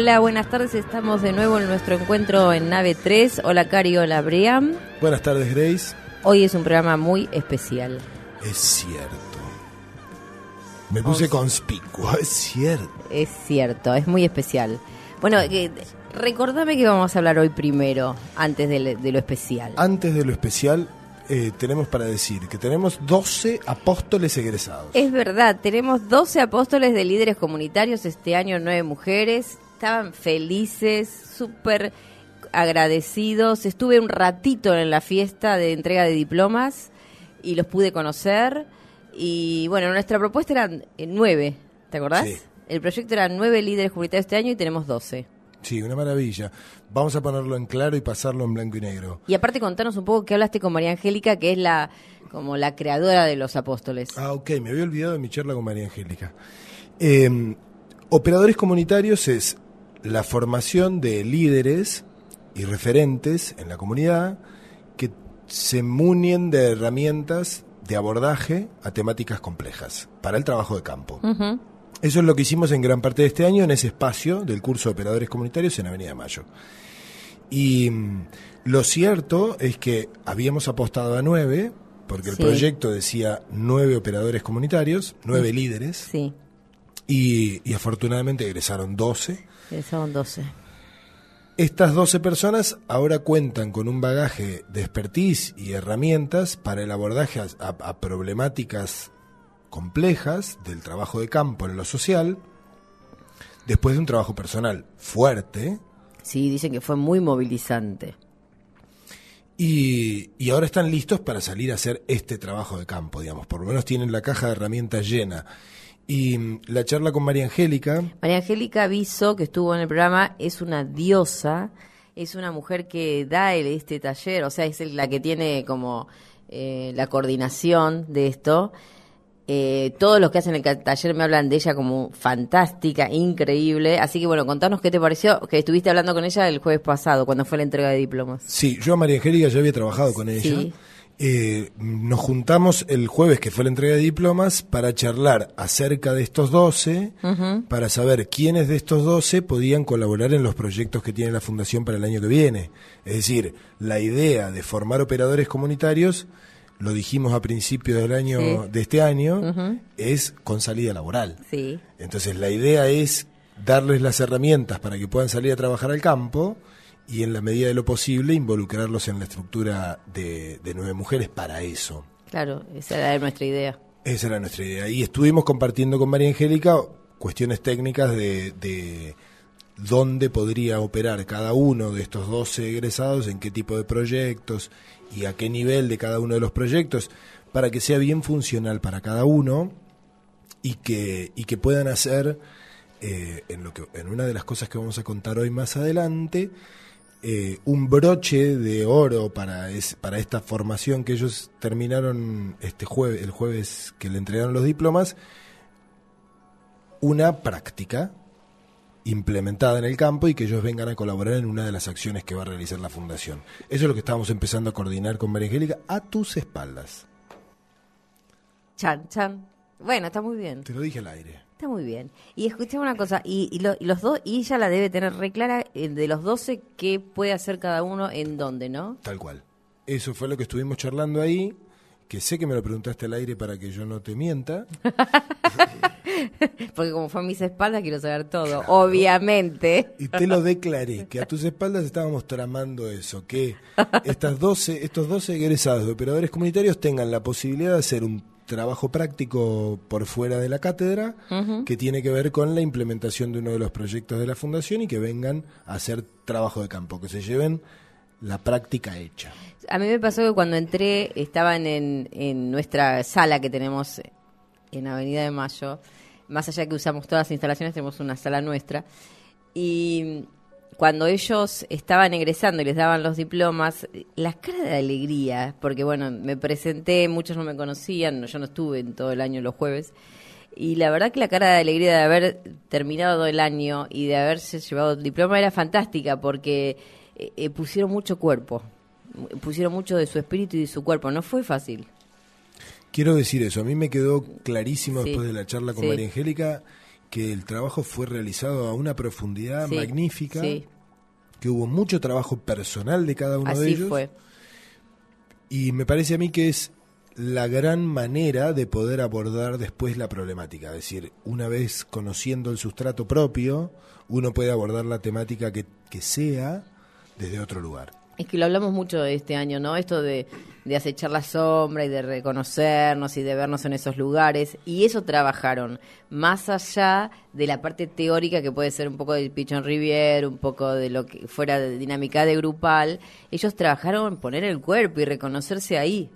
Hola, buenas tardes. Estamos de nuevo en nuestro encuentro en Nave 3. Hola, Cari. Hola, Brian. Buenas tardes, Grace. Hoy es un programa muy especial. Es cierto. Me puse conspicuo, es cierto. Es cierto, es muy especial. Bueno, que, recordame que vamos a hablar hoy primero, antes de, de lo especial. Antes de lo especial, eh, tenemos para decir que tenemos 12 apóstoles egresados. Es verdad, tenemos 12 apóstoles de líderes comunitarios, este año nueve mujeres, estaban felices, súper agradecidos. Estuve un ratito en la fiesta de entrega de diplomas y los pude conocer. Y bueno, nuestra propuesta eran eh, nueve, ¿te acordás? Sí. El proyecto era nueve líderes comunitarios este año y tenemos 12. Sí, una maravilla. Vamos a ponerlo en claro y pasarlo en blanco y negro. Y aparte contanos un poco qué hablaste con María Angélica, que es la como la creadora de los apóstoles. Ah, ok, me había olvidado de mi charla con María Angélica. Eh, operadores comunitarios es la formación de líderes y referentes en la comunidad que se munien de herramientas de abordaje a temáticas complejas para el trabajo de campo. Eso es lo que hicimos en gran parte de este año en ese espacio del curso de operadores comunitarios en Avenida Mayo. Y mm, lo cierto es que habíamos apostado a nueve, porque el Sí. proyecto decía nueve operadores comunitarios, nueve líderes, Sí, y, y afortunadamente egresaron doce. Son 12. Estas 12 personas ahora cuentan con un bagaje de expertise y herramientas para el abordaje a problemáticas complejas del trabajo de campo en lo social, después de un trabajo personal fuerte, Sí, dicen que fue muy movilizante. y, y ahora están listos para salir a hacer este trabajo de campo, digamos, por lo menos tienen la caja de herramientas llena. Y la charla con María Angélica, María Angélica Viso, que estuvo en el programa, es una diosa, es una mujer que da el- este taller, o sea, es el- la que tiene como eh, la coordinación de esto. Eh, todos los que hacen el taller me hablan de ella como fantástica, increíble. Así que bueno, contanos qué te pareció, que estuviste hablando con ella el jueves pasado, cuando fue la entrega de diplomas. Sí, yo a María Angélica ya había trabajado con ella. Sí. Eh, nos juntamos el jueves, que fue la entrega de diplomas, para charlar acerca de estos 12, para saber quiénes de estos 12 podían colaborar en los proyectos que tiene la Fundación para el año que viene. Es decir, la idea de formar operadores comunitarios, lo dijimos a principios del año Sí. de este año, es con salida laboral. Sí. Entonces la idea es darles las herramientas para que puedan salir a trabajar al campo y en la medida de lo posible involucrarlos en la estructura de, de nueve mujeres para eso. Claro, esa era nuestra idea. Esa era nuestra idea. Y estuvimos compartiendo con María Angélica cuestiones técnicas de, de dónde podría operar cada uno de estos 12 egresados, en qué tipo de proyectos y a qué nivel de cada uno de los proyectos, para que sea bien funcional para cada uno y que, y que puedan hacer, eh, en, lo que, en una de las cosas que vamos a contar hoy más adelante, eh, un broche de oro para, es, para esta formación que ellos terminaron este jueves, el jueves que le entregaron los diplomas, una práctica implementada en el campo y que ellos vengan a colaborar en una de las acciones que va a realizar la fundación. Eso es lo que estamos empezando a coordinar con María Angélica a tus espaldas. Chan, chan. Bueno, está muy bien. Te lo dije al aire. Está muy bien. Y escuchame una cosa, y, y lo- y los dos, y ella la debe tener re clara eh, de los 12 qué puede hacer cada uno en dónde, ¿no? Tal cual. Eso fue lo que estuvimos charlando ahí, que sé que me lo preguntaste al aire para que yo no te mienta. Porque como fue a mis espaldas, quiero saber todo, obviamente. Y te lo declaré, que a tus espaldas estábamos tramando eso, que estas 12, estos 12 egresados de operadores comunitarios tengan la posibilidad de hacer un trabajo práctico por fuera de la cátedra que tiene que ver con la implementación de uno de los proyectos de la fundación y que vengan a hacer trabajo de campo, que se lleven la práctica hecha. A mí me pasó que cuando entré, estaban en, en nuestra sala que tenemos en Avenida de Mayo, más allá que usamos todas las instalaciones, tenemos una sala nuestra, y cuando ellos estaban egresando y les daban los diplomas, las caras de alegría, porque bueno, me presenté, muchos no me conocían, yo no estuve en todo el año los jueves, y la verdad que la cara de alegría de haber terminado el año y de haberse llevado el diploma era fantástica, porque eh, eh, pusieron mucho cuerpo, pusieron mucho de su espíritu y de su cuerpo, no fue fácil. Quiero decir eso, a mí me quedó clarísimo Sí, después de la charla con sí. María Angélica que el trabajo fue realizado a una profundidad Sí, magnífica, sí. que hubo mucho trabajo personal de cada uno de ellos. fue. Y me parece a mí que es la gran manera de poder abordar después la problemática. Es decir, una vez conociendo el sustrato propio, uno puede abordar la temática que, que sea desde otro lugar. Es que lo hablamos mucho este año, ¿no? Esto de, de acechar la sombra y de reconocernos y de vernos en esos lugares. Y eso trabajaron, más allá de la parte teórica que puede ser un poco del Pichon Rivier, un poco de lo que fuera de dinámica de grupal. Ellos trabajaron en poner el cuerpo y reconocerse ahí,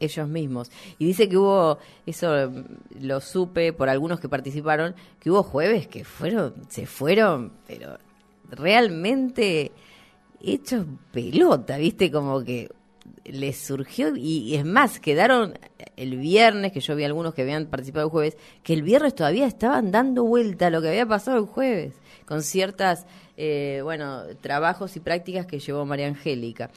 ellos mismos. Y dice que hubo, eso mm, lo supe por algunos que participaron, que hubo jueves que fueron, se fueron, pero realmente hechos pelota, ¿viste? Como que les surgió y, es más, quedaron el viernes, que yo vi algunos que habían participado el jueves, que el viernes todavía estaban dando vuelta a lo que había pasado el jueves, con ciertas, eh, bueno, trabajos y prácticas que llevó María Angélica.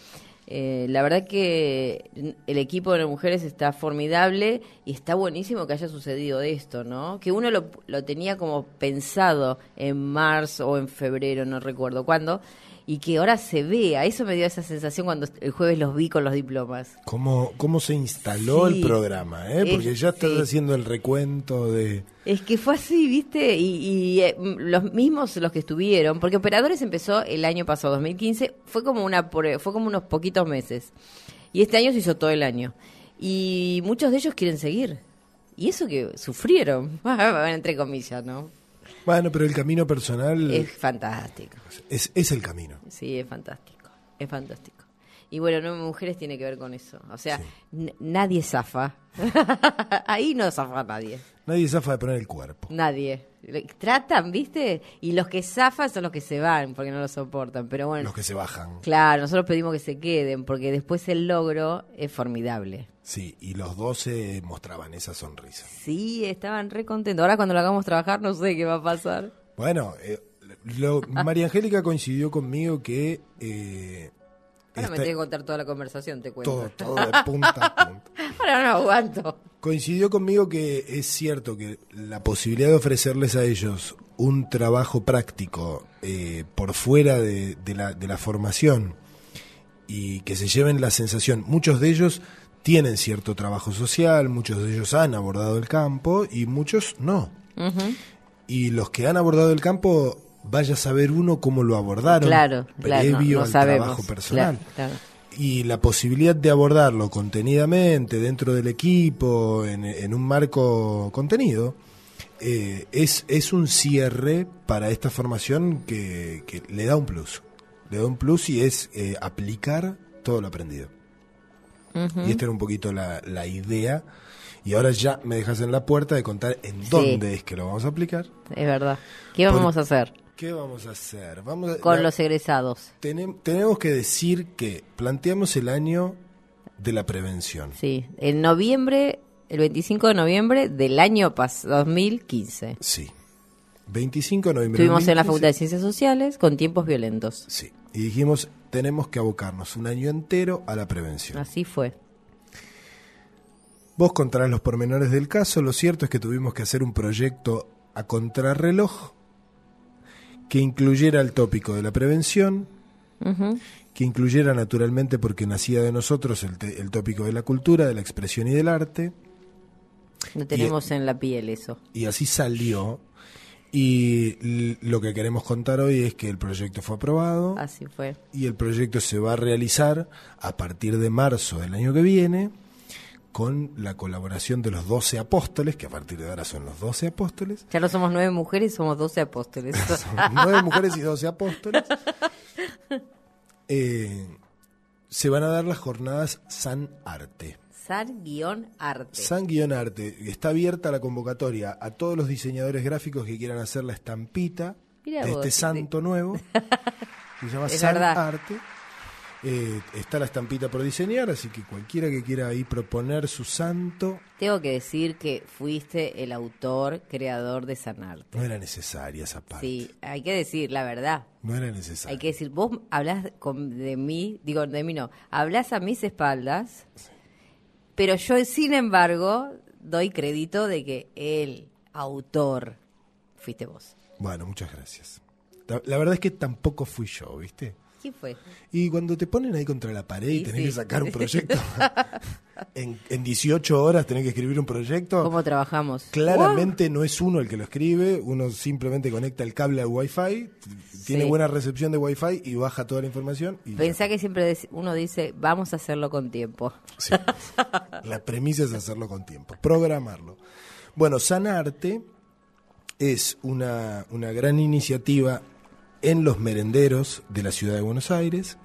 Eh, la verdad que el equipo de mujeres está formidable y está buenísimo que haya sucedido esto, ¿no? Que uno lo, lo tenía como pensado en marzo o en febrero, no recuerdo cuándo, y que ahora se vea. Eso me dio esa sensación cuando el jueves los vi con los diplomas. ¿Cómo, cómo se instaló Sí. el programa? eh? Porque Es- ya estás sí. haciendo el recuento de... Es que fue así, ¿viste? Y, y, eh, los mismos los que estuvieron, porque Operadores empezó el año pasado, 2015, fue como una fue como unos poquitos meses. Y este año se hizo todo el año. Y muchos de ellos quieren seguir. Y eso que sufrieron, entre comillas, ¿no? Bueno, pero el camino personal Es fantástico. es, es el camino. Sí, es fantástico. Es fantástico. Y bueno, Nueve Mujeres tiene que ver con eso. O sea, Sí. nadie zafa. Ahí no zafa nadie. Nadie zafa de poner el cuerpo. Nadie. Tratan, ¿viste? Y los que zafan son los que se van porque no lo soportan. Pero bueno, Los que se bajan. claro, nosotros pedimos que se queden porque después el logro es formidable. Sí, y los 12 mostraban esa sonrisa. Sí, estaban re contentos. Ahora cuando lo hagamos trabajar no sé qué va a pasar. Bueno, eh, lo- María Angélica coincidió conmigo que... eh, Ahora me esta- tengo que contar toda la conversación, te cuento. todo, todo de punta a punta. Ahora no aguanto. Coincidió conmigo que es cierto que la posibilidad de ofrecerles a ellos un trabajo práctico eh, por fuera de, de la, de la formación y que se lleven la sensación, muchos de ellos tienen cierto trabajo social, muchos de ellos han abordado el campo y muchos no. Y los que han abordado el campo, vaya a saber uno cómo lo abordaron Claro, claro, no- previo no al sabemos. trabajo personal Claro, y la posibilidad de abordarlo contenidamente dentro del equipo, en, en un marco contenido, eh, es, es un cierre para esta formación que, que le da un plus. Le da un plus y es eh, aplicar todo lo aprendido. Y esta era un poquito la, la idea. Y ahora ya me dejas en la puerta de contar en Sí. dónde es que lo vamos a aplicar. Es verdad. ¿Qué vamos Por- a hacer ¿Qué vamos a hacer? Vamos a- con la- los egresados? tenem- tenemos que decir que planteamos el año de la prevención. Sí, en noviembre, el 25 de noviembre del año pasado, 2015. Sí. 25 de noviembre. Estuvimos en la 2015. Facultad de Ciencias Sociales con tiempos violentos. Sí. Y dijimos, tenemos que abocarnos un año entero a la prevención. Así fue. Vos contarás los pormenores del caso. Lo cierto es que tuvimos que hacer un proyecto a contrarreloj que incluyera el tópico de la prevención, que incluyera naturalmente, porque nacía de nosotros, el, te- el tópico de la cultura, de la expresión y del arte. Lo tenemos en la piel eso. Y así salió. Y lo que queremos contar hoy es que el proyecto fue aprobado Así fue. y el proyecto se va a realizar a partir de marzo del año que viene con la colaboración de los 12 apóstoles, que a partir de ahora son los 12 apóstoles, Ya no somos nueve mujeres, somos doce apóstoles. son 9 mujeres y 12 apóstoles. Eh, se van a dar las jornadas San Arte. San-arte. San Guión Arte. Está abierta la convocatoria a todos los diseñadores gráficos que quieran hacer la estampita Mirá de vos, este santo nuevo. que se llama Es San verdad. Arte. Eh, está la estampita por diseñar, así que cualquiera que quiera ahí proponer su santo, Tengo que decir que fuiste el autor, creador de Sanarte. no era necesaria esa parte. Sí, hay que decir la verdad. No era necesaria. Hay que decir, vos hablas con- de mí, digo, de mí no, hablas a mis espaldas, pero yo, sin embargo, doy crédito de que el autor fuiste vos. Bueno, muchas gracias. La verdad es que tampoco fui yo, ¿viste? ¿Quién fue? Y cuando te ponen ahí contra la pared y tenés sí. que sacar un proyecto, en, en 18 horas tenés que escribir un proyecto, ¿Cómo trabajamos? claramente no es uno el que lo escribe, uno simplemente conecta el cable al wifi, tiene Sí. buena recepción de wifi y baja toda la información. Y ya. Pensá que siempre uno dice, vamos a hacerlo con tiempo. Sí. La premisa es hacerlo con tiempo, programarlo. Bueno, Sanarte es una, una gran iniciativa en los merenderos de la ciudad de Buenos Aires,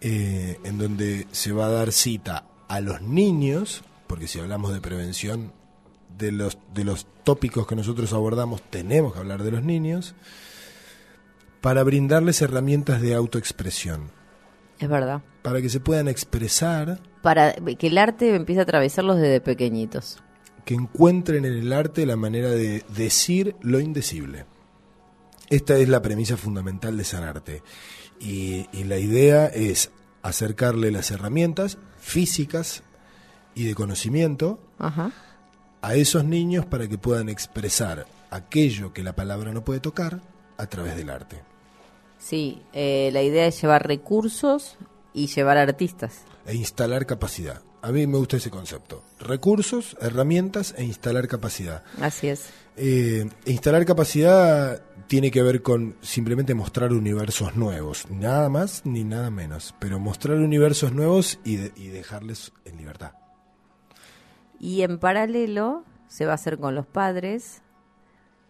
eh, en donde se va a dar cita a los niños, porque si hablamos de prevención de los, de los tópicos que nosotros abordamos, tenemos que hablar de los niños, para brindarles herramientas de autoexpresión, Es verdad. para que se puedan expresar Para que el arte empiece a atravesarlos desde pequeñitos. que encuentren en el arte la manera de decir lo indecible. Esta es la premisa fundamental de Sanarte. Y, y la idea es acercarle las herramientas físicas y de conocimiento Ajá. a esos niños para que puedan expresar aquello que la palabra no puede tocar a través del arte. Sí, eh, la idea es llevar recursos y llevar artistas. E instalar capacidad. A mí me gusta ese concepto. Recursos, herramientas e instalar capacidad. Así es. Eh, instalar capacidad tiene que ver con simplemente mostrar universos nuevos, nada más ni nada menos, pero mostrar universos nuevos y, de- y dejarles en libertad. Y en paralelo se va a hacer con los padres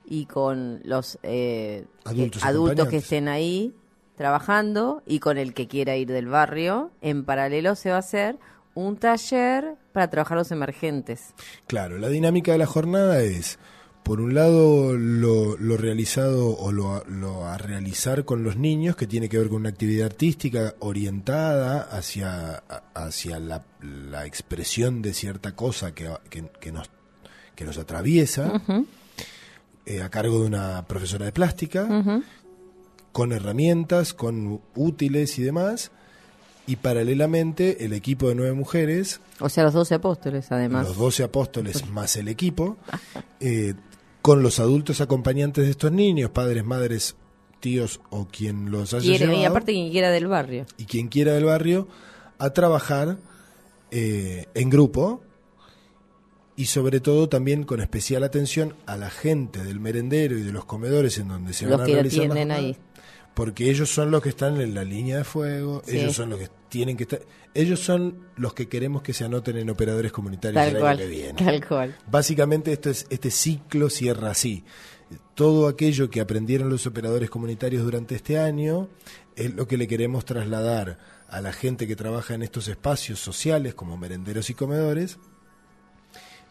y con los eh, Adultos que, adultos que estén ahí trabajando y con el que quiera ir del barrio. En paralelo se va a hacer un taller para trabajar los emergentes. Claro, la dinámica de la jornada es, por un lado, lo, lo realizado o lo, a- lo a realizar con los niños, que tiene que ver con una actividad artística orientada hacia, hacia la, la expresión de cierta cosa que, que, que nos, que nos atraviesa, eh, a cargo de una profesora de plástica, con herramientas, con útiles y demás. Y paralelamente el equipo de nueve mujeres O sea, los doce apóstoles, además. los 12 apóstoles más el equipo, eh, con los adultos acompañantes de estos niños, padres, madres, tíos o quien los haya Quiere- y aparte quien quiera del barrio. y quien quiera del barrio, a trabajar eh, en grupo y sobre todo también con especial atención a la gente del merendero y de los comedores en donde se Los van a que realizar las tienen jornadas, ahí. porque ellos son los que están en la línea de fuego, Sí. ellos son los que tienen que estar, ellos son los que queremos que se anoten en operadores comunitarios Tal el año cual. que viene. Tal cual. Básicamente esto es, este ciclo cierra así. Todo aquello que aprendieron los operadores comunitarios durante este año es lo que le queremos trasladar a la gente que trabaja en estos espacios sociales como merenderos y comedores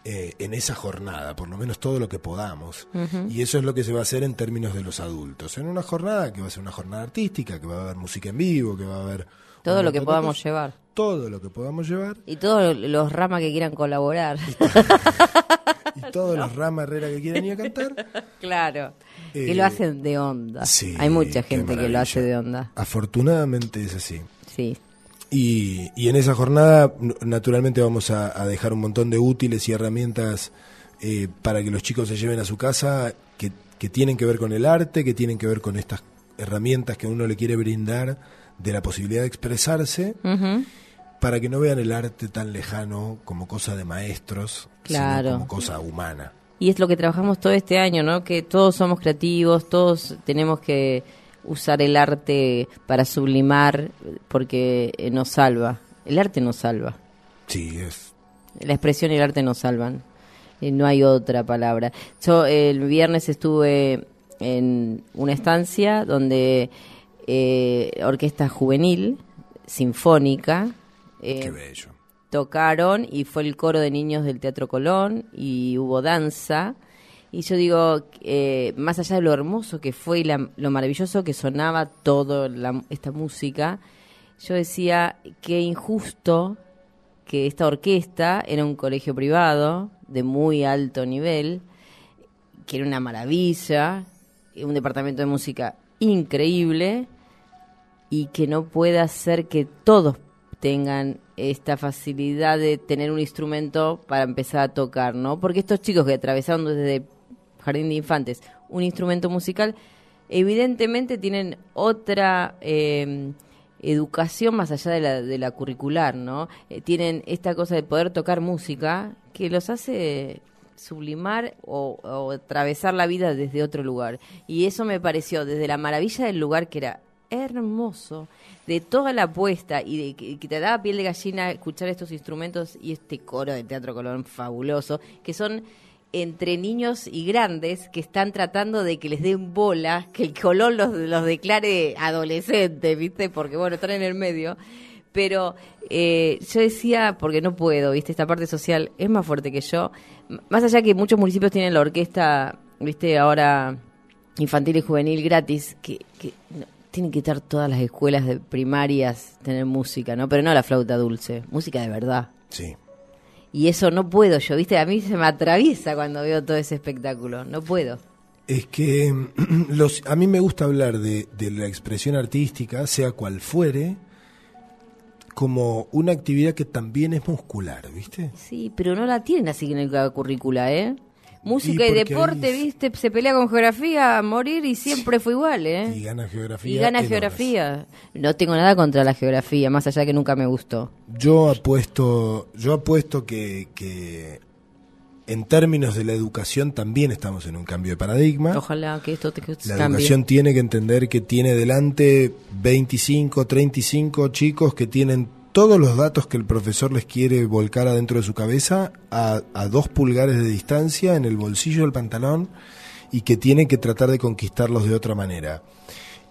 eh, en esa jornada, por lo menos todo lo que podamos. Y eso es lo que se va a hacer en términos de los adultos. En una jornada que va a ser una jornada artística, que va a haber música en vivo, que va a haber... Todo lo que podamos llevar. Todo lo que podamos llevar. Y todos los ramas que quieran colaborar. Y todas las ramas herrera que quieran ir a cantar. claro. que Eh, lo hacen de onda. Sí, Hay mucha gente que lo hace de onda. Afortunadamente es así. Sí. Y, y en esa jornada, naturalmente, vamos a, a dejar un montón de útiles y herramientas eh, para que los chicos se lleven a su casa que, que tienen que ver con el arte, que tienen que ver con estas herramientas que uno le quiere brindar de la posibilidad de expresarse, para que no vean el arte tan lejano como cosa de maestros, Claro. sino como cosa humana. Y es lo que trabajamos todo este año, ¿no? Que todos somos creativos, todos tenemos que usar el arte para sublimar, porque eh, nos salva. El arte nos salva. Sí, es. La expresión y el arte nos salvan. No hay otra palabra. Yo el viernes estuve en una estancia donde eh, orquesta juvenil, sinfónica, eh, Qué bello. tocaron y fue el coro de niños del Teatro Colón y hubo danza. Y yo digo, eh, más allá de lo hermoso que fue y la- lo maravilloso que sonaba toda esta música, yo decía que injusto que esta orquesta era un colegio privado de muy alto nivel, que era una maravilla, un departamento de música increíble, y que no pueda ser que todos tengan esta facilidad de tener un instrumento para empezar a tocar, ¿no? Porque estos chicos que atravesaron desde jardín de infantes un instrumento musical, evidentemente tienen otra eh, educación más allá de la, curricular, ¿no? Eh, tienen esta cosa de poder tocar música que los hace sublimar o atravesar la vida desde otro lugar. Y eso me pareció desde la maravilla del lugar que era hermoso, de toda la apuesta y de que, te daba piel de gallina escuchar estos instrumentos y este coro de Teatro Colón fabuloso, que son entre niños y grandes que están tratando de que les den bola, que el Colón los, los declare adolescentes, ¿viste? Porque bueno, están en el medio. Pero eh, yo decía, porque no puedo, ¿viste? Esta parte social es más fuerte que yo. Más allá que muchos municipios tienen la orquesta, ¿viste? Ahora infantil y juvenil gratis, que, que no, tienen que estar todas las escuelas de primarias tener música, ¿no? Pero no la flauta dulce, música de verdad. Sí. Y eso no puedo yo, ¿viste? A mí se me atraviesa cuando veo todo ese espectáculo. No puedo. Es que los, a mí me gusta hablar de, de la expresión artística, sea cual fuere, como una actividad que también es muscular, ¿viste? Sí, pero no la tienen así en la currícula, ¿eh? Música y, deporte, ahí- ¿viste? Se pelea con geografía a morir y siempre fue igual, ¿eh? Y gana geografía. Y gana geografía. No tengo nada contra la geografía, más allá que nunca me gustó. Yo apuesto, yo apuesto que, que en términos de la educación también estamos en un cambio de paradigma. Ojalá que esto te que La cambie. educación tiene que entender que tiene delante 25, 35 chicos que tienen todos los datos que el profesor les quiere volcar adentro de su cabeza a, a dos pulgares de distancia en el bolsillo del pantalón y que tienen que tratar de conquistarlos de otra manera.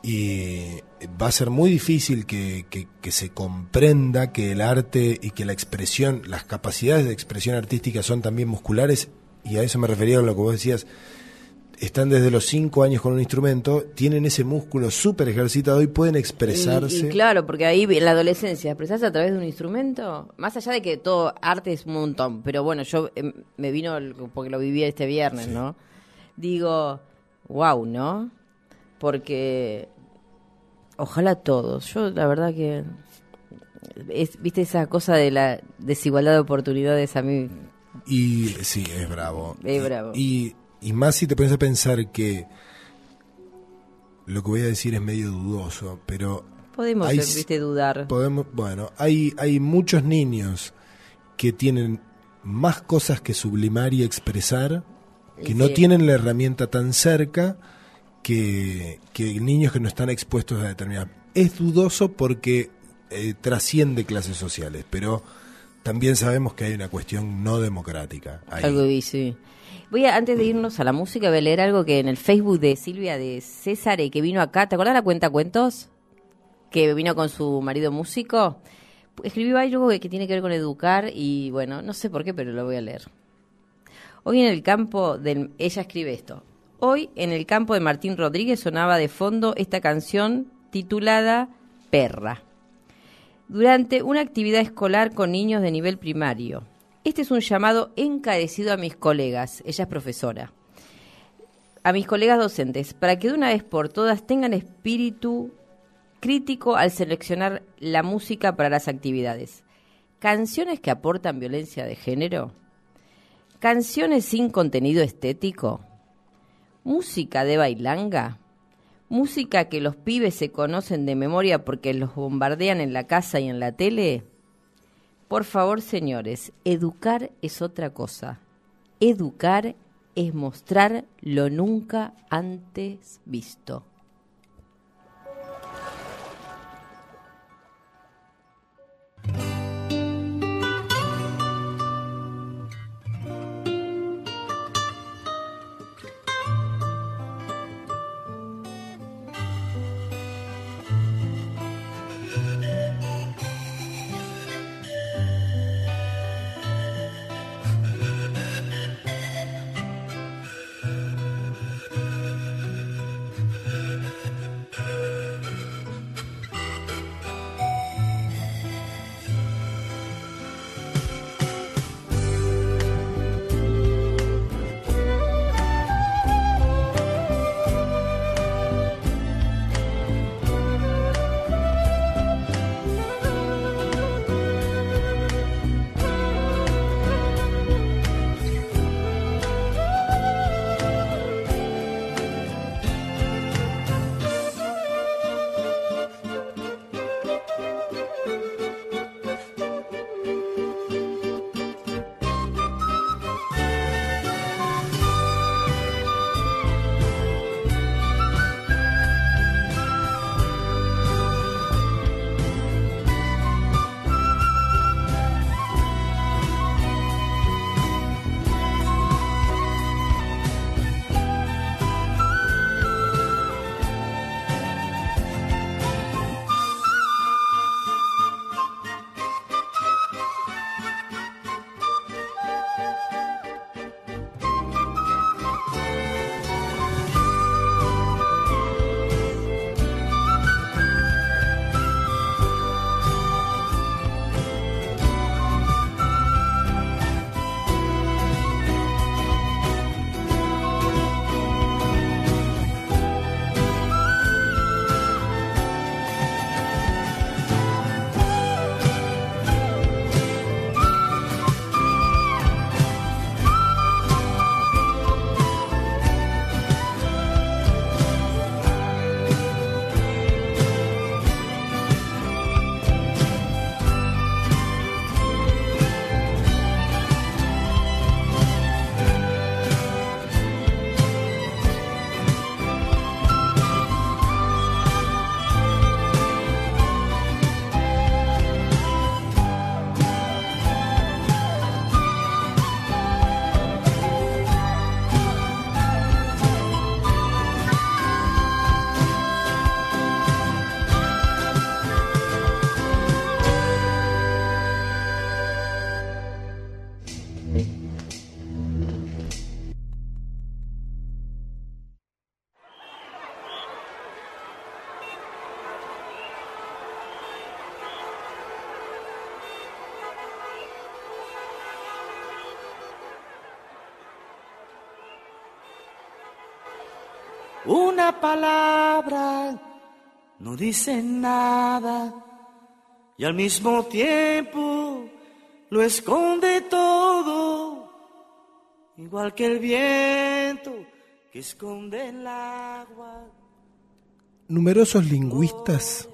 Y va a ser muy difícil que, que- que se comprenda que el arte y que la expresión, las capacidades de expresión artística son también musculares, y a eso me refería a lo que vos decías, están desde los 5 años con un instrumento, tienen ese músculo súper ejercitado y pueden expresarse. Y, y claro, porque ahí en la adolescencia, expresarse a través de un instrumento, más allá de que todo arte es un montón, pero bueno, yo em, me vino el- porque lo viví este viernes, ¿no? Digo, wow, ¿no? Porque ojalá todos, yo la verdad que, es, viste esa cosa de la desigualdad de oportunidades a mí, Y sí, es bravo. Es bravo. Y, y más si te pones a pensar que lo que voy a decir es medio dudoso, pero podemos, Hay viste, dudar. podemos, bueno, hay, hay muchos niños que tienen más cosas que sublimar y expresar, que Y no tienen la herramienta tan cerca que, que niños que no están expuestos a determinadas. Es dudoso porque eh, trasciende clases sociales, pero también sabemos que hay una cuestión no democrática. ahí. Algo vi, sí. Voy a, antes de irnos a la música, voy a leer algo que en el Facebook de Silvia de César, que vino acá, ¿te acuerdas la cuenta cuentos? Que vino con su marido músico. Escribió algo que tiene que ver con educar y bueno, no sé por qué, pero lo voy a leer. Hoy en el campo del... Ella escribe esto. Hoy en el campo de Martín Rodríguez sonaba de fondo esta canción titulada Perra durante una actividad escolar con niños de nivel primario. Este es un llamado encarecido a mis colegas, ella es profesora, a mis colegas docentes, para que de una vez por todas tengan espíritu crítico al seleccionar la música para las actividades. Canciones que aportan violencia de género, canciones sin contenido estético, música de bailanga, música que los pibes se conocen de memoria porque los bombardean en la casa y en la tele. Por favor, señores, educar es otra cosa. Educar es mostrar lo nunca antes visto. Una palabra no dice nada y al mismo tiempo lo esconde todo, igual que el viento que esconde el agua. Numerosos lingüistas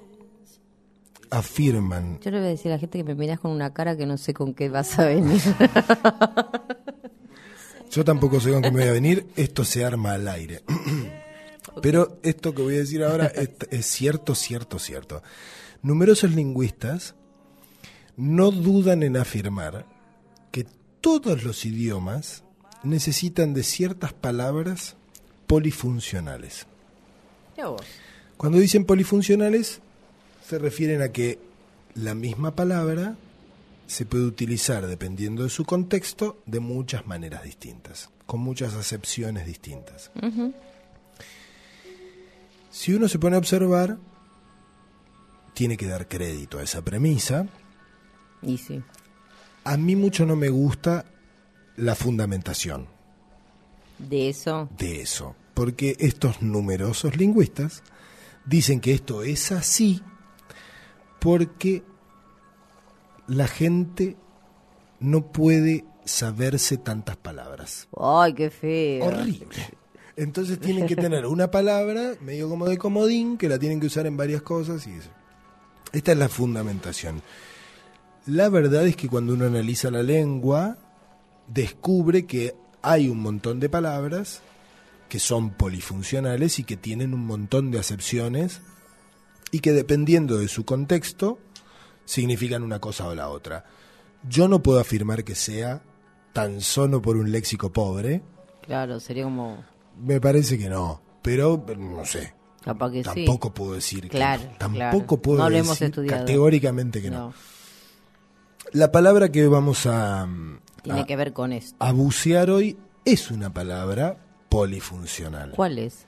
afirman. Yo le voy a decir a la gente que me miras con una cara que no sé con qué vas a venir. Yo tampoco sé con qué me voy a venir. Esto se arma al aire. Pero esto que voy a decir ahora es, es cierto, cierto, cierto. Numerosos lingüistas no dudan en afirmar que todos los idiomas necesitan de ciertas palabras polifuncionales. Cuando dicen polifuncionales, se refieren a que la misma palabra se puede utilizar, dependiendo de su contexto, de muchas maneras distintas, con muchas acepciones distintas. Si uno se pone a observar, tiene que dar crédito a esa premisa. Y sí. A mí mucho no me gusta la fundamentación De eso. de eso, porque estos numerosos lingüistas dicen que esto es así porque la gente no puede saberse tantas palabras. Ay, qué feo. Horrible. Entonces tienen que tener una palabra medio como de comodín que la tienen que usar en varias cosas y eso. Esta es la fundamentación. La verdad es que cuando uno analiza la lengua, descubre que hay un montón de palabras que son polifuncionales y que tienen un montón de acepciones y que dependiendo de su contexto significan una cosa o la otra. Yo no puedo afirmar que sea tan solo por un léxico pobre, Claro, sería como. Me parece que no, pero no sé. Capaz que sí. Tampoco puedo decir Claro, que no. Tampoco claro. puedo No decir categóricamente que no. No, La palabra que vamos a, tiene a, que ver con esto. a bucear hoy es una palabra polifuncional. ¿Cuál es?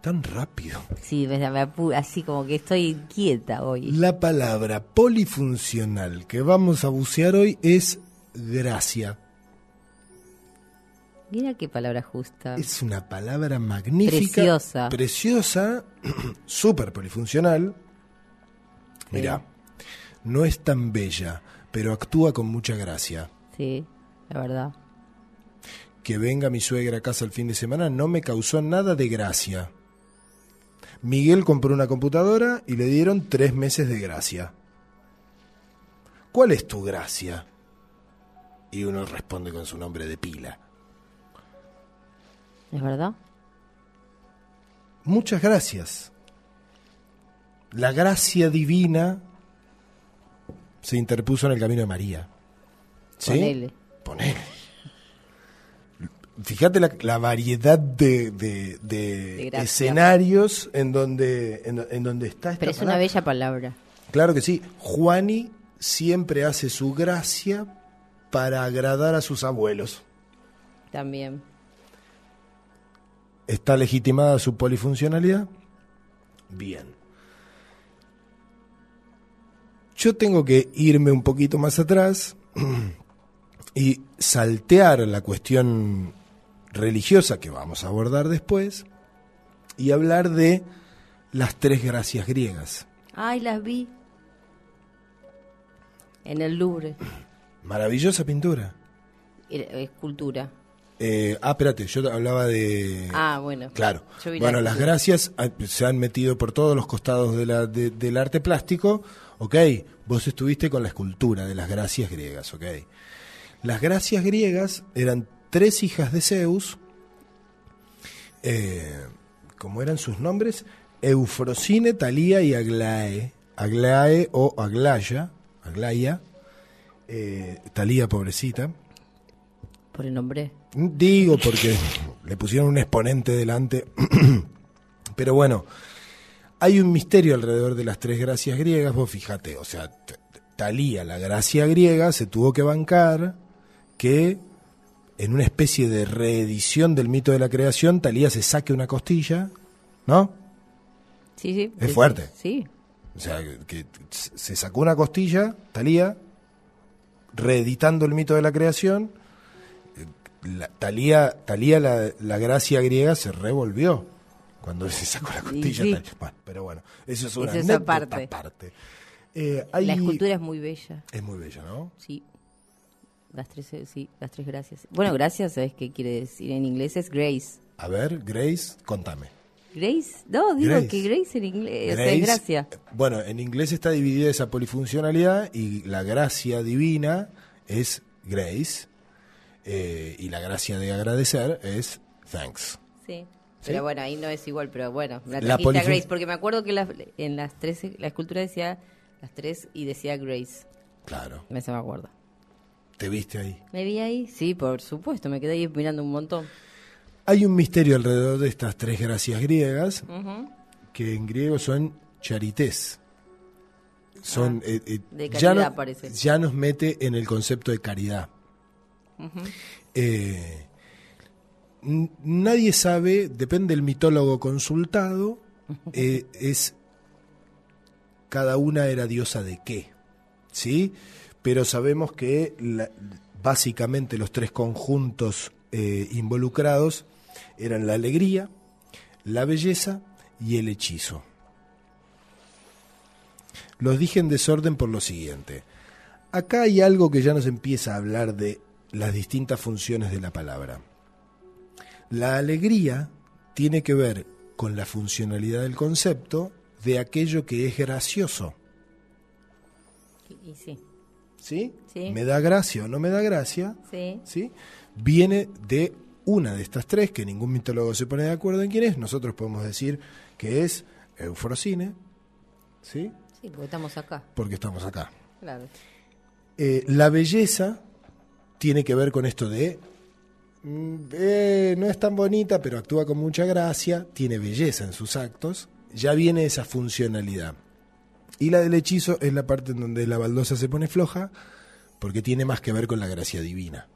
Tan rápido. Sí, me, me apu- así como que estoy inquieta hoy. La palabra polifuncional que vamos a bucear hoy es gracia. Mira qué palabra justa. Es una palabra magnífica. Preciosa. Preciosa, súper polifuncional. Mira, no es tan bella, pero actúa con mucha gracia. Sí, la verdad. Que venga mi suegra a casa el fin de semana no me causó nada de gracia. Miguel compró una computadora y le dieron tres meses de gracia. ¿Cuál es tu gracia? Y uno responde con su nombre de pila. ¿Es verdad? Muchas gracias. La gracia divina se interpuso en el camino de María. ¿Sí? Ponele. Ponele. Fíjate la, la variedad de, de- de De gracia. escenarios en donde, en, en donde está esta Pero es una bella palabra. Claro que sí. Juani siempre hace su gracia para agradar a sus abuelos. También. ¿Está legitimada su polifuncionalidad? Bien. Yo tengo que irme un poquito más atrás y saltear la cuestión religiosa que vamos a abordar después y hablar de las tres gracias griegas. Ay, las vi. En el Louvre. Maravillosa pintura. Era- Escultura. Eh, ah, espérate, yo hablaba de... Ah, bueno. Claro. Bueno, las gracias se han metido por todos los costados de la, de- del arte plástico. Ok, vos estuviste con la escultura de las gracias griegas, ok. Las gracias griegas eran tres hijas de Zeus. Eh, ¿Cómo eran sus nombres? Eufrosine, Talía y Aglae. Aglae o Aglaya. Aglaya. Eh, Talía, pobrecita. Por el nombre. Digo porque le pusieron un exponente delante. Pero bueno, hay un misterio alrededor de las tres gracias griegas. Vos fíjate, o sea, Talía, la gracia griega, se tuvo que bancar que en una especie de reedición del mito de la creación, Talía se saque una costilla, ¿no? Sí, sí. Es fuerte. Sí. O sea, que se sacó una costilla, Talía, reeditando el mito de la creación. Eh, La, Talía, Talía la, la gracia griega se revolvió. Cuando se sacó la costilla. sí. tal- Bueno, pero bueno, eso es una es aparte. Eh, hay- La escultura es muy bella, es muy bella, ¿no? sí. Las tres, eh, sí, las tres gracias. Bueno, gracias, ¿sabes qué quiere decir? En inglés es grace. A ver, Grace, contame. ¿Grace? No, digo Grace. que grace en inglés o sea, es gracia. Bueno, en inglés está dividida esa polifuncionalidad y la gracia divina es grace eh, y la gracia de agradecer es thanks. Sí. Pero bueno, ahí no es igual, pero bueno, la La a Grace, porque me acuerdo que la- en las tres, la escultura decía las tres y decía Grace. Claro, Eso me acuerdo. te viste ahí. ¿Me vi ahí? Sí, por supuesto, me quedé ahí mirando un montón. Hay un misterio alrededor de estas tres gracias griegas Ujú. que en griego son charités. Son, eh, eh, Ah, de ya, caridad, no- parece. ya nos mete en el concepto de caridad. Eh, nadie sabe, depende del mitólogo consultado, eh, es cada una era diosa de qué, ¿sí? Pero sabemos que la- básicamente los tres conjuntos eh, involucrados eran la alegría, la belleza y el hechizo. Los dije en desorden por lo siguiente. Acá hay algo que ya nos empieza a hablar de las distintas funciones de la palabra. La alegría tiene que ver con la funcionalidad del concepto de aquello que es gracioso. Y, sí, ¿Sí? Sí. ¿Me da gracia o no me da gracia? sí. ¿Sí? Viene de una de estas tres, que ningún mitólogo se pone de acuerdo en quién es. Nosotros podemos decir que es Eufrosine, ¿sí? Sí, porque estamos acá, Porque estamos acá. claro. Eh, la belleza tiene que ver con esto de mm, eh, no es tan bonita, pero actúa con mucha gracia, tiene belleza en sus actos, ya viene esa funcionalidad. Y la del hechizo es la parte en donde la baldosa se pone floja, porque tiene más que ver con la gracia divina.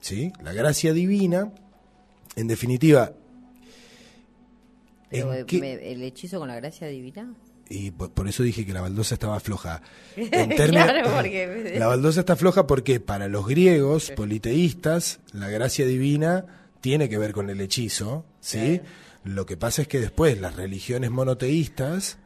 ¿Sí? La gracia divina, en definitiva, Pero ¿en eh, me- el hechizo con la gracia divina. Y por, por eso dije que la baldosa estaba floja. En Claro, porque- La baldosa está floja porque para los griegos politeístas la gracia divina tiene que ver con el hechizo, ¿sí? Lo que pasa es que después las religiones monoteístas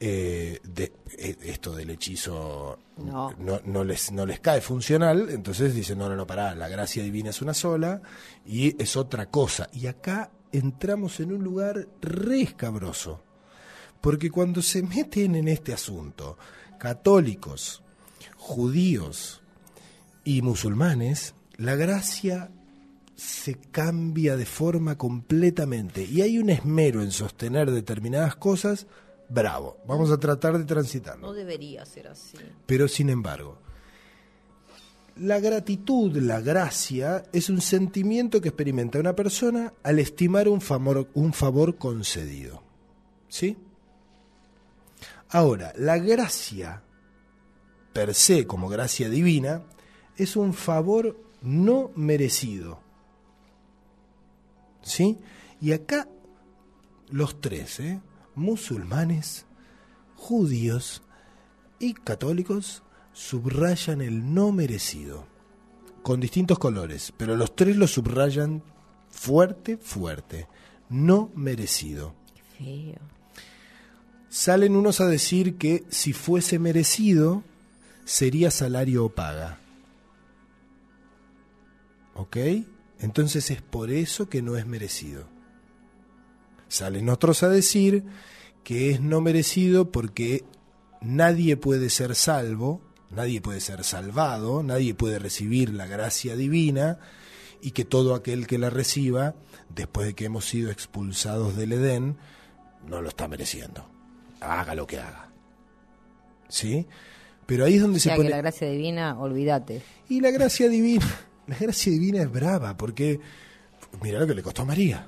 eh, de, eh, esto del hechizo No. no, no les no les cae funcional, entonces dicen, no, no, no, pará, la gracia divina es una sola y es otra cosa. Y acá entramos en un lugar re escabroso. Porque cuando se meten en este asunto, católicos, judíos y musulmanes, la gracia se cambia de forma completamente y hay un esmero en sostener determinadas cosas, bravo, vamos a tratar de transitarlo. No debería ser así. Pero sin embargo, la gratitud, la gracia, es un sentimiento que experimenta una persona al estimar un favor, un favor concedido. ¿Sí? Ahora, la gracia, per se como gracia divina, es un favor no merecido. ¿Sí? Y acá los tres, ¿eh? musulmanes, judíos y católicos, subrayan el no merecido, con distintos colores, pero los tres lo subrayan fuerte, fuerte, no merecido. Qué feo. Salen unos a decir que si fuese merecido, sería salario o paga. ¿Ok? Entonces es por eso que no es merecido. Salen otros a decir que es no merecido porque nadie puede ser salvo, nadie puede ser salvado, nadie puede recibir la gracia divina y que todo aquel que la reciba, después de que hemos sido expulsados del Edén, no lo está mereciendo. Haga lo que haga. ¿Sí? Pero ahí es donde O se pone... que la gracia divina, olvídate. Y la gracia divina, la gracia divina es brava, porque mira lo que le costó a María.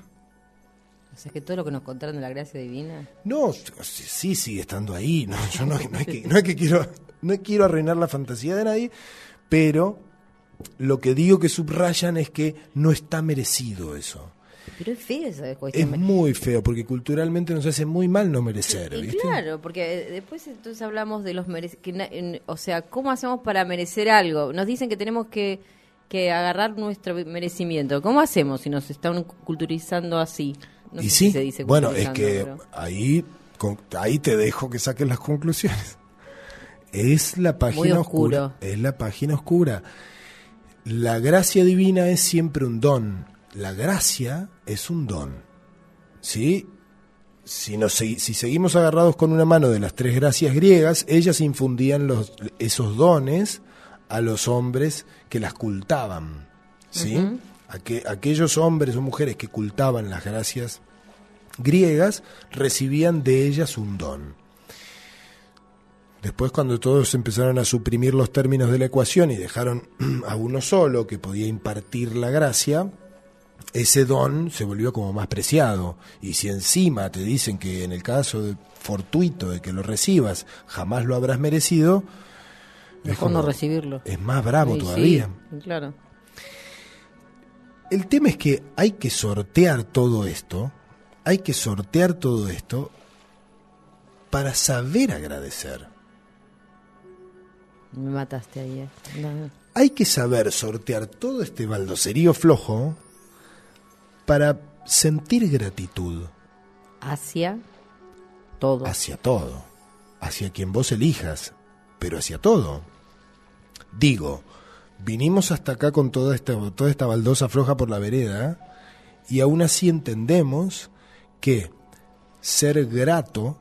O sea que todo lo que nos contaron de la gracia divina. No, sí, sí sigue estando ahí. No, yo no, no es que, no es que quiero, no quiero arruinar la fantasía de nadie, pero lo que digo que subrayan es que no está merecido eso. Pero es feo esa Es cuestión. muy feo, porque culturalmente nos hace muy mal no merecer, Y ¿viste? claro, porque eh, después entonces hablamos de los merec que na- en- o sea, ¿cómo hacemos para merecer algo? Nos dicen que tenemos que, que agarrar nuestro merecimiento. ¿Cómo hacemos si nos están culturizando así? No y sé sí, si se dice bueno, es que pero- ahí, con- ahí te dejo que saques las conclusiones. Es la página oscura. Es la página oscura. La gracia divina es siempre un don. La gracia es un don. ¿Sí? Si, nos, si seguimos agarrados con una mano de las tres gracias griegas, ellas infundían los, esos dones a los hombres que las cultaban. ¿Sí? Aque- aquellos hombres o mujeres que cultaban las gracias griegas recibían de ellas un don. Después cuando todos empezaron a suprimir los términos de la ecuación y dejaron a uno solo que podía impartir la gracia, ese don se volvió como más preciado. Y si encima te dicen que en el caso de fortuito de que lo recibas jamás lo habrás merecido, es no recibirlo. es más bravo sí, todavía. claro. El tema es que hay que sortear todo esto, hay que sortear todo esto para saber agradecer. Me mataste ahí. No. Hay que saber sortear todo este baldocerío flojo para sentir gratitud Hacia todo. hacia todo, hacia quien vos elijas, pero hacia todo. Digo, vinimos hasta acá con toda esta, toda esta baldosa floja por la vereda y aún así entendemos que ser grato,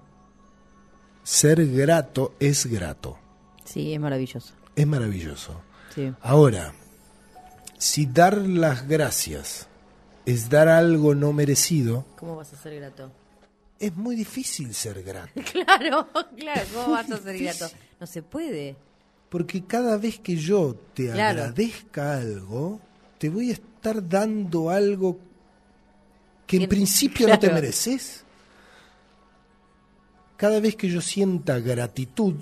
ser grato es grato, Sí, es maravilloso. es maravilloso. Sí. Ahora, si dar las gracias es dar algo no merecido, ¿Cómo vas a ser grato? es muy difícil ser grato. Claro, claro. ¿Cómo vas a ser grato? No se puede. Porque cada vez que yo te Claro. agradezca algo, te voy a estar dando algo que en principio no te mereces. Cada vez que yo sienta gratitud,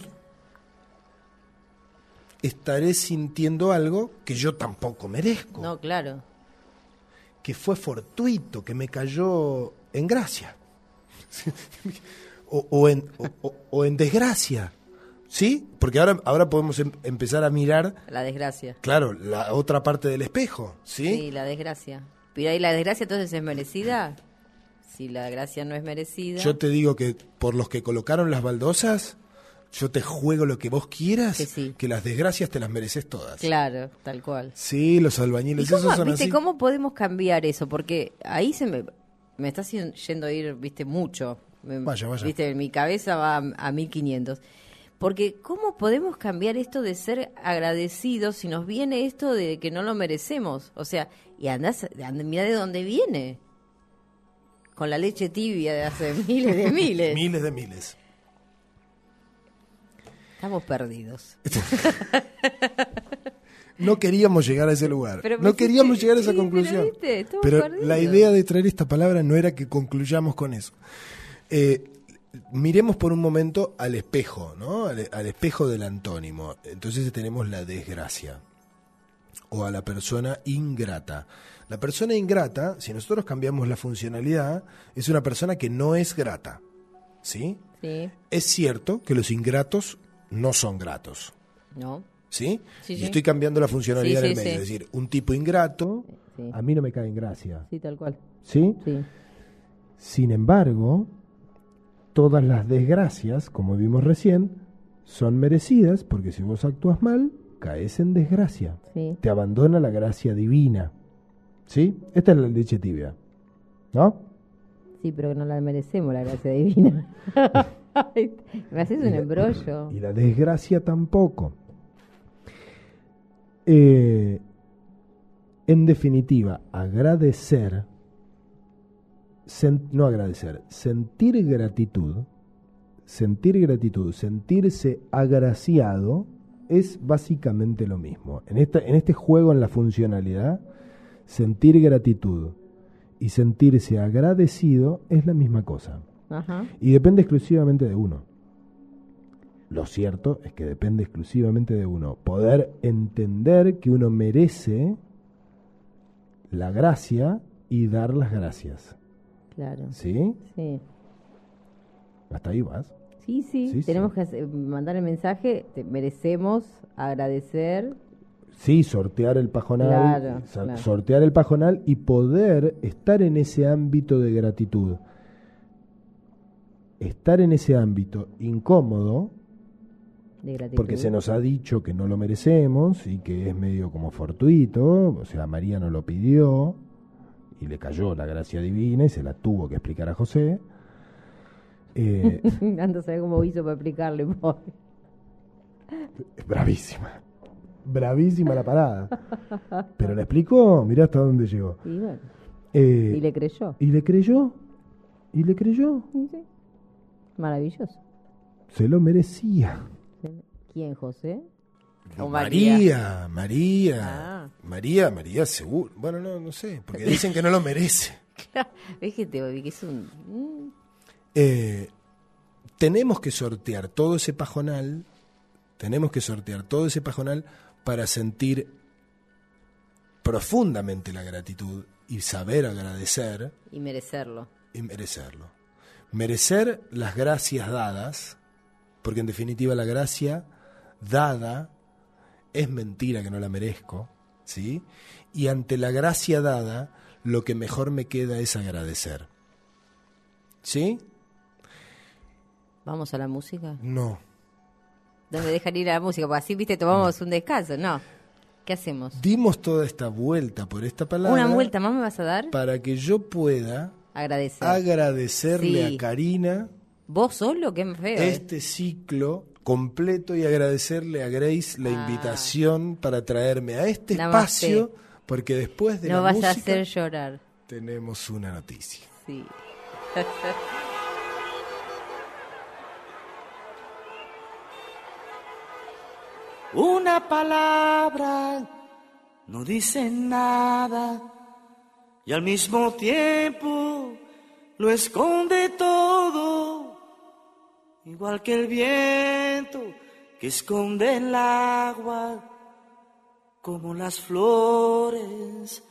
estaré sintiendo algo que yo tampoco merezco, No, claro. Que fue fortuito, que me cayó en gracia. o, o en, o- o- o en desgracia. ¿Sí? Porque ahora, ahora podemos em- empezar a mirar La desgracia. Claro, la otra parte del espejo, ¿sí? Sí, la desgracia. Pero ahí la desgracia entonces es merecida. Si la gracia no es merecida. Yo te digo que por los que colocaron las baldosas, yo te juego lo que vos quieras, Que sí. las desgracias te las mereces todas. Claro, tal cual. Sí, los ¿Y albañiles, cómo, esos son viste, así. cómo podemos cambiar eso? Porque ahí se me, me está yendo a ir, viste, mucho. Me- Vaya, vaya. Viste, mi cabeza va a, a 1500. Porque ¿cómo podemos cambiar esto de ser agradecidos si nos viene esto de que no lo merecemos? O sea, y andás, and- mira de dónde viene. Con la leche tibia de hace miles de miles. Miles de miles. Estamos perdidos. No queríamos llegar a ese lugar. Pero no queríamos llegar a esa sí, conclusión. Pero la idea de traer esta palabra no era que concluyamos con eso. Eh, miremos por un momento al espejo, ¿no? Al, al espejo del antónimo. Entonces tenemos la desgracia o a la persona ingrata. La persona ingrata, si nosotros cambiamos la funcionalidad, es una persona que no es grata. ¿Sí? Sí, Es cierto que los ingratos no son gratos. ¿no? ¿Sí? Sí, y sí. estoy cambiando la funcionalidad Sí, en el sí, medio. sí. Es decir, un tipo ingrato Sí. a mí no me cae en gracia. Sí, tal cual. ¿Sí? Sí. Sin embargo, todas las desgracias, como vimos recién, son merecidas porque si vos actúas mal, caes en desgracia. Sí. Te abandona la gracia divina. ¿Sí? Esta es la leche tibia. ¿No? Sí, pero no la merecemos, la gracia divina. Me haces un Y la- embrollo. Y la desgracia tampoco. Eh, en definitiva, agradecer, sen- no agradecer, sentir gratitud, sentir gratitud, sentirse agraciado, es básicamente lo mismo. En, esta, en este juego, en la funcionalidad, sentir gratitud y sentirse agradecido es la misma cosa. Ajá. Y depende exclusivamente de uno. Lo cierto es que depende exclusivamente de uno. Poder entender que uno merece la gracia y dar las gracias. Claro. ¿Sí? Sí. Hasta ahí vas. Sí, sí. Sí, Tenemos sí. que mandar el mensaje. te- merecemos agradecer sí, sortear el pajonal, Claro, claro. sortear el pajonal y poder estar en ese ámbito de gratitud. Estar en ese ámbito incómodo, De porque se nos ha dicho que no lo merecemos y que es medio como fortuito, o sea, María no lo pidió y le cayó la gracia divina y se la tuvo que explicar a José. Eh, Ando a saber cómo hizo para explicarle, pobre. es bravísima, bravísima la parada. Pero la explicó, mirá hasta dónde llegó. Y bueno, Eh, y le creyó. ¿Y le creyó? ¿Y le creyó? Sí. Maravilloso. Se lo merecía. ¿Quién, José? María, María, Ah. María, María, seguro. Bueno, no, no sé, porque dicen que no lo merece. Es que, te, que es un... mm, Eh, tenemos que sortear todo ese pajonal, tenemos que sortear todo ese pajonal para sentir profundamente la gratitud y saber agradecer y merecerlo. y merecerlo. Merecer las gracias dadas, porque en definitiva la gracia dada es mentira que no la merezco, ¿sí? Y ante la gracia dada, lo que mejor me queda es agradecer. ¿Sí? ¿Vamos a la música? No. No me dejan ir a la música, porque así, viste, tomamos un descanso. No. ¿Qué hacemos? Dimos toda esta vuelta por esta palabra ¿Una vuelta más me vas a dar? para que yo pueda Agradecer. agradecerle Sí. a Karina ¿Vos solo? Qué feo. eh. este ciclo completo y agradecerle a Grace la Ah. invitación para traerme a este Namaste. espacio, porque después de no la vas música a hacer llorar. tenemos una noticia. Sí. Una palabra no dice nada y al mismo tiempo lo esconde todo, igual que el viento que esconde el agua, como las flores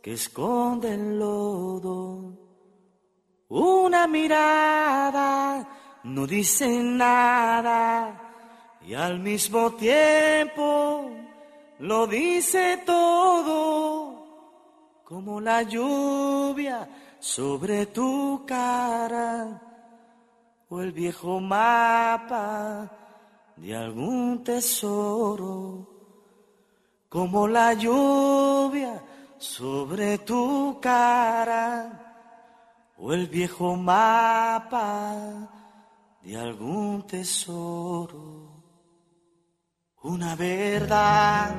que esconden el lodo. Una mirada no dice nada y al mismo tiempo lo dice todo, como la lluvia sobre tu cara o el viejo mapa de algún tesoro, como la lluvia sobre tu cara o el viejo mapa de algún tesoro. Una verdad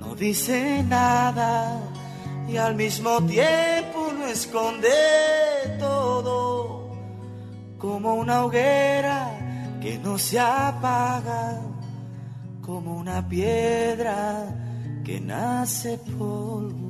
no dice nada y al mismo tiempo lo esconde todo, como una hoguera que no se apaga, como una piedra que nace polvo.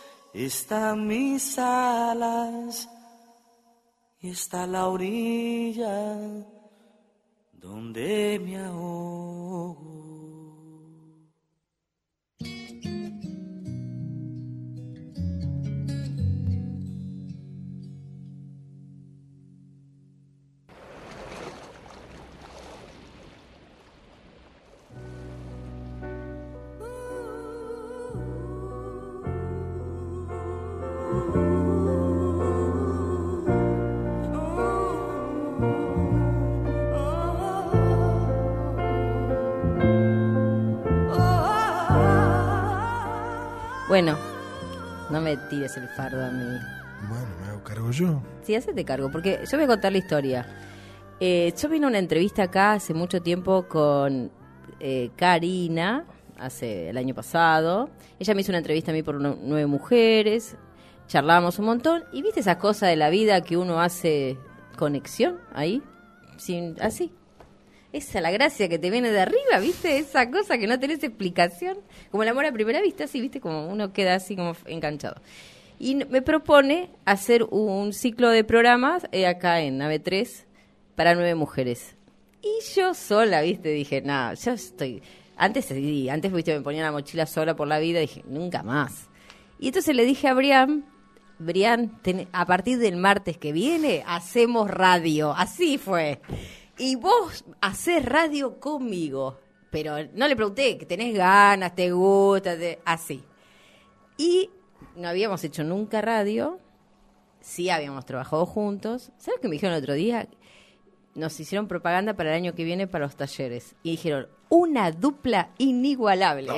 están mis alas y está la orilla donde me ahogo. Bueno, no me tires el fardo a mí. Bueno, me hago cargo yo. Sí, hacete cargo, porque yo voy a contar la historia. Eh, yo vine a una entrevista acá hace mucho tiempo con eh, Karina, hace el año pasado. Ella me hizo una entrevista a mí por nu- nueve mujeres. Charlábamos un montón. Y viste esas cosas de la vida que uno hace conexión ahí, sin así. Esa es la gracia que te viene de arriba, ¿viste? Esa cosa que no tenés explicación. Como el amor a primera vista, así, ¿viste? Como uno queda así como enganchado. Y me propone hacer un ciclo de programas eh, acá en Nave 3 para nueve mujeres. Y yo sola, ¿viste? Dije, no, yo estoy... Antes sí, antes, ¿viste? Me ponía la mochila sola por la vida dije, nunca más. Y entonces le dije a Brian, Brian, a partir del martes que viene hacemos radio. Así fue. Y vos hacés radio conmigo. Pero no le pregunté, que tenés ganas, te gusta, te- así. Y no habíamos hecho nunca radio. Sí habíamos trabajado juntos. ¿Sabes qué me dijeron el otro día? Nos hicieron propaganda para el año que viene para los talleres. Y dijeron, una dupla inigualable.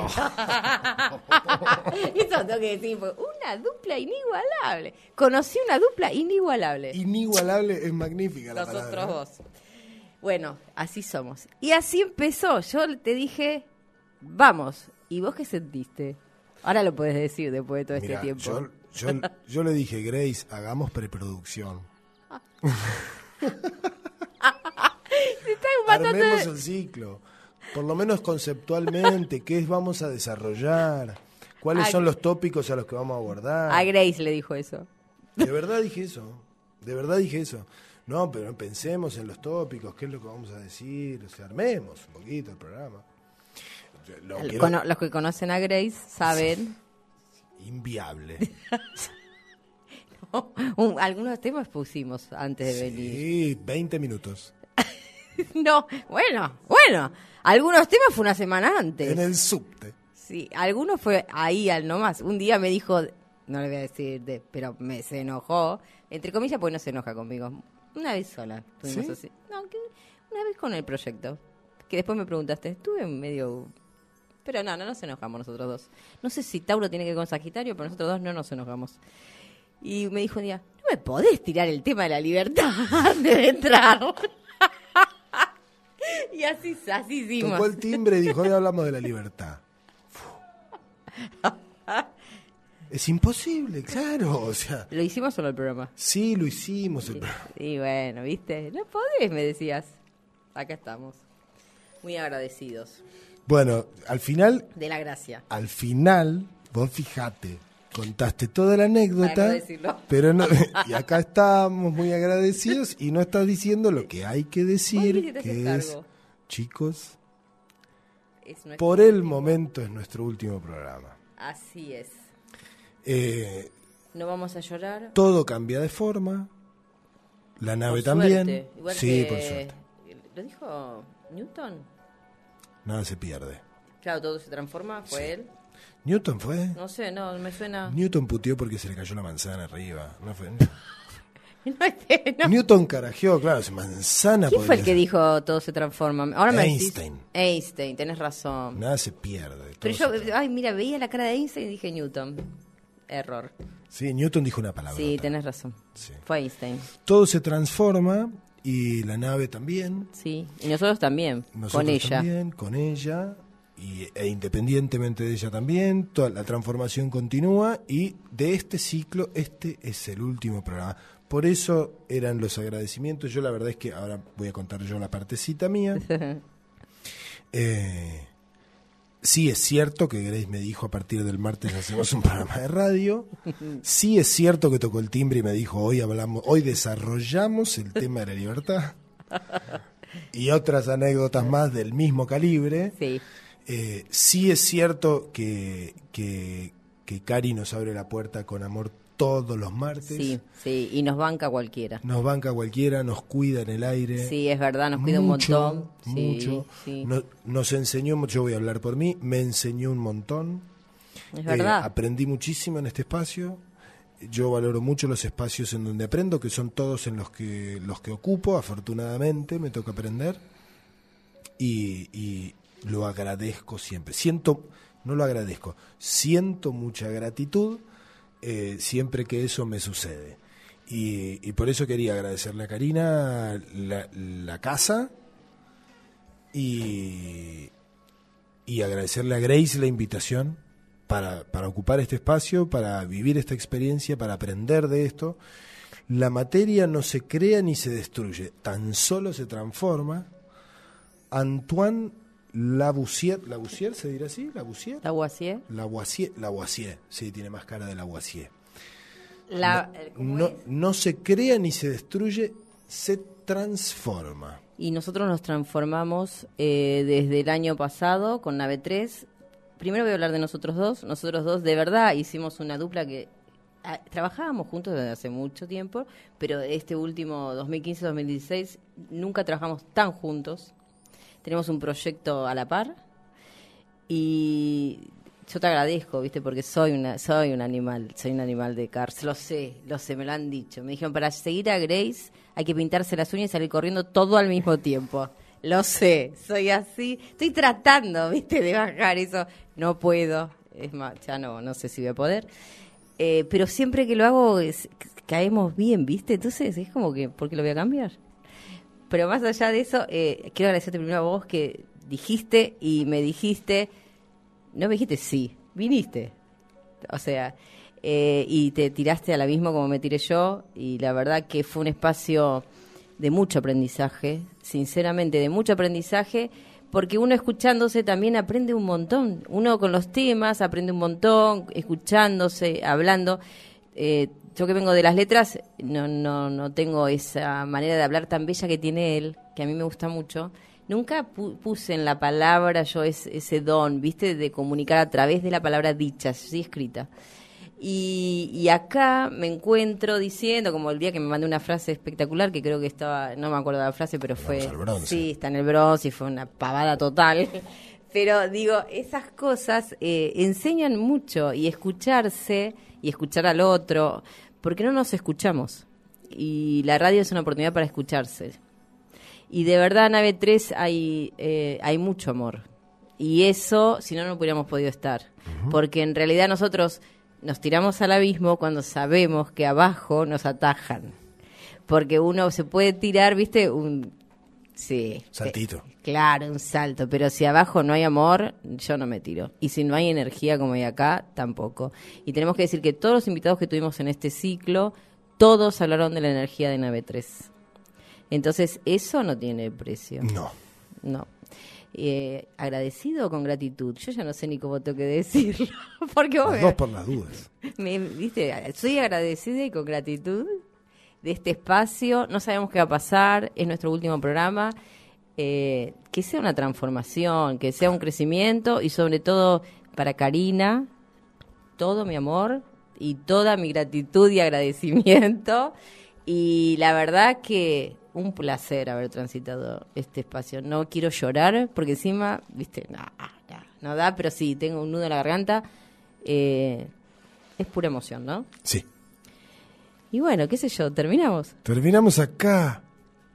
Eso tengo que decir, fue una dupla inigualable. Conocí una dupla inigualable. Inigualable es magnífica la Nosotros palabra. ¿eh? dos. Bueno, así somos. Y así empezó. Yo te dije, vamos. ¿Y vos qué sentiste? Ahora lo puedes decir después de todo Mirá, este tiempo. Yo, yo, yo le dije, Grace, hagamos preproducción. Armemos el ciclo. Por lo menos conceptualmente, ¿qué vamos a desarrollar? ¿Cuáles A- son los tópicos a los que vamos a abordar? A Grace le dijo eso. De verdad dije eso. De verdad dije eso. No, pero pensemos en los tópicos, qué es lo que vamos a decir. O sea, armemos un poquito el programa. Lo quiero- los que conocen a Grace saben. Inviable. Un- algunos temas pusimos antes de venir. Sí, 20 minutos. No, bueno, bueno. Algunos temas fue una semana antes. En el subte. Sí, algunos fue ahí al nomás. Un día me dijo, no le voy a decir, de, pero me se enojó, entre comillas, pues no se enoja conmigo. Una vez sola estuvimos ¿Sí? así. No, que una vez con el proyecto. Que después me preguntaste, estuve medio... Pero no, no nos enojamos nosotros dos. No sé si Tauro tiene que ver con Sagitario, pero nosotros dos no nos enojamos. Y me dijo un día, no me podés tirar el tema de la libertad antes de entrar. y así, así hicimos. Tocó el timbre y dijo, hoy hablamos de la libertad. Es imposible, claro. O sea, ¿Lo hicimos solo el programa? sí, lo hicimos. el programa. Y bueno, ¿viste? No podés, me decías. Acá estamos. Muy agradecidos Bueno, al final, de la gracia. al final, vos fijate, contaste toda la anécdota, no pero no, y acá estamos muy agradecidos y no estás diciendo lo que hay que decir, que es, cargo. chicos, Es por el momento es nuestro último programa. Así es. Eh, No vamos a llorar. todo cambia de forma, la nave Por también, suerte. Igual sí, que- por suerte, ¿Lo dijo Newton? nada se pierde. Claro, todo se transforma. ¿Fue Sí. él? Newton fue, No sé, no, me suena. Newton puteó porque se le cayó la manzana arriba, no fue. No, no. Newton carajeó, claro, esa manzana. ¿Quién fue el que ser. dijo todo se transforma? Ahora me decís- Einstein. Einstein, tenés razón. Nada se pierde. Pero yo, se- ay, mira, veía la cara de Einstein y dije Newton. Error. Sí, Newton dijo una palabra. Sí, tenés razón. Sí. Fue Einstein. Todo se transforma y la nave también. Sí, y nosotros también, Nosotros con ella. también, con ella. Y, e independientemente de ella también, toda la transformación continúa y de este ciclo, este es el último programa. Por eso eran los agradecimientos. Yo la verdad es que ahora voy a contar yo la partecita mía. Eh, sí es cierto que Grace me dijo a partir del martes hacemos un programa de radio. Sí es cierto que tocó el timbre y me dijo hoy hablamos, hoy desarrollamos el tema de la libertad. Y otras anécdotas más del mismo calibre. Sí, Eh, sí es cierto que, que, que Cari nos abre la puerta con amor todos los martes. sí, sí, y nos banca cualquiera. Nos banca cualquiera, nos cuida en el aire. Sí, es verdad, nos cuida un montón. Mucho. sí, No- nos enseñó, yo voy a hablar por mí, me enseñó un montón. es Eh, verdad. aprendí muchísimo en este espacio. Yo valoro mucho los espacios en donde aprendo, que son todos en los que los que ocupo. Afortunadamente me toca aprender y, y lo agradezco siempre. Siento, no lo agradezco, siento mucha gratitud eh, siempre que eso me sucede. Y, y por eso quería agradecerle a Karina la, la casa y, y agradecerle a Grace la invitación para, para ocupar este espacio, para vivir esta experiencia, para aprender de esto. La materia no se crea ni se destruye, tan solo se transforma. Antoine Lavoisier, Lavoisier se dirá así, Lavoisier, Lavoisier. Lavoisier, Lavoisier, sí, tiene más cara de Lavoisier. La, eh, ¿cómo No, es? no se crea ni se destruye, se transforma. Y nosotros nos transformamos eh, desde el año pasado con Nave 3. Primero voy a hablar de nosotros dos. Nosotros dos de verdad hicimos una dupla que ah, trabajábamos juntos desde hace mucho tiempo, pero este último 2015-2016 nunca trabajamos tan juntos. Tenemos un proyecto a la par y yo te agradezco, ¿viste? Porque soy una soy un animal, soy un animal de cárcel, lo sé, lo sé, me lo han dicho. Me dijeron, para seguir a Grace hay que pintarse las uñas y salir corriendo todo al mismo tiempo. Lo sé, soy así. Estoy tratando, ¿viste? De bajar eso. No puedo. Es más, ya no, no sé si voy a poder. Eh, pero siempre que lo hago caemos bien, ¿viste? Entonces es como que, ¿por qué lo voy a cambiar? Pero más allá de eso, eh, quiero agradecerte primero a vos que dijiste y me dijiste, no me dijiste sí, viniste. O sea, eh, y te tiraste al abismo como me tiré yo y la verdad que fue un espacio de mucho aprendizaje, sinceramente de mucho aprendizaje, porque uno escuchándose también aprende un montón. Uno con los temas aprende un montón, escuchándose, hablando. Eh, yo que vengo de las letras, no, no, no tengo esa manera de hablar tan bella que tiene él, que a mí me gusta mucho. Nunca pu- puse en la palabra yo es- ese don, viste, de comunicar a través de la palabra dicha, sí escrita. Y, y acá me encuentro diciendo, como el día que me mandé una frase espectacular, que creo que estaba, no me acuerdo de la frase, pero fue... Sí, está en el bronce y fue una pavada total. Pero digo, esas cosas eh, enseñan mucho y escucharse y escuchar al otro, porque no nos escuchamos. Y la radio es una oportunidad para escucharse. Y de verdad, Nave 3 hay, eh, hay mucho amor. Y eso, si no, no hubiéramos podido estar. Porque en realidad nosotros nos tiramos al abismo cuando sabemos que abajo nos atajan. Porque uno se puede tirar, viste, un... Sí. Saltito. eh, Claro, un salto. Pero si abajo no hay amor, yo no me tiro. Y si no hay energía como hay acá, tampoco. Y tenemos que decir que todos los invitados que tuvimos en este ciclo, todos hablaron de la energía de Nave 3. Entonces, eso no tiene precio. No. No. Eh, agradecido o con gratitud. Yo ya no sé ni cómo tengo que decirlo. Porque vos Las dos por las dudas. me, viste, soy agradecida y con gratitud de este espacio. No sabemos qué va a pasar, es nuestro último programa. Eh, que sea una transformación, que sea un crecimiento y sobre todo para Karina, todo mi amor y toda mi gratitud y agradecimiento. Y la verdad que un placer haber transitado este espacio. No quiero llorar porque encima, viste, no, no, no da, pero sí, tengo un nudo en la garganta. Eh, es pura emoción, ¿no? Sí. Y bueno, qué sé yo, terminamos. Terminamos acá.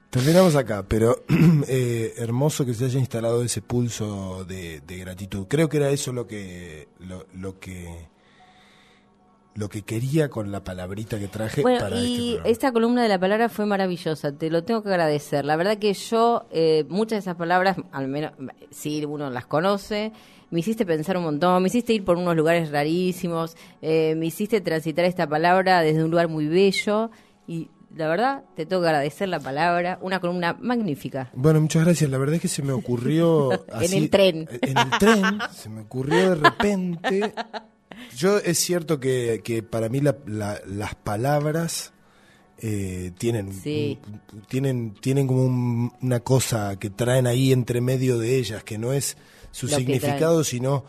Terminamos acá, pero eh, hermoso que se haya instalado ese pulso de, gratitud. Creo que era eso lo que lo que lo que quería con la palabrita que traje Bueno, para y este esta columna de la palabra fue maravillosa, te lo tengo que agradecer. La verdad que yo, eh, muchas de esas palabras, al menos, sí, uno las conoce, me hiciste pensar un montón, me hiciste ir por unos lugares rarísimos, eh, me hiciste transitar esta palabra desde un lugar muy bello y la verdad te tengo que agradecer la palabra, una columna magnífica. Bueno, muchas gracias. La verdad es que se me ocurrió así, el tren. En el tren se me ocurrió de repente. Yo es cierto que, que para mí la- la- las palabras eh, tienen Sí. tienen tienen como un- una cosa que traen ahí entre medio de ellas que no es su Lo significado sino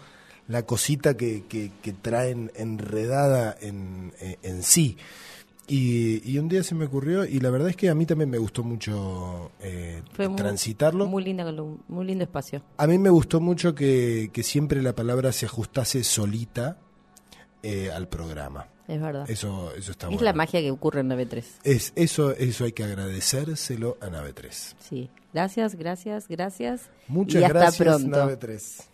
la cosita que, que, que traen enredada en, en- en sí. Y, y un día se me ocurrió y la verdad es que a mí también me gustó mucho eh, Fue muy- transitarlo. Muy, linda, columna, muy lindo espacio. A mí me gustó mucho que, que siempre la palabra se ajustase solita eh, al programa. Es verdad. Es, Eso, eso está bueno. la magia que ocurre en 93. Es, eso, eso hay que agradecérselo a Nave 3. Sí. Gracias, gracias, gracias. Muchas y hasta gracias, pronto. Nave 3.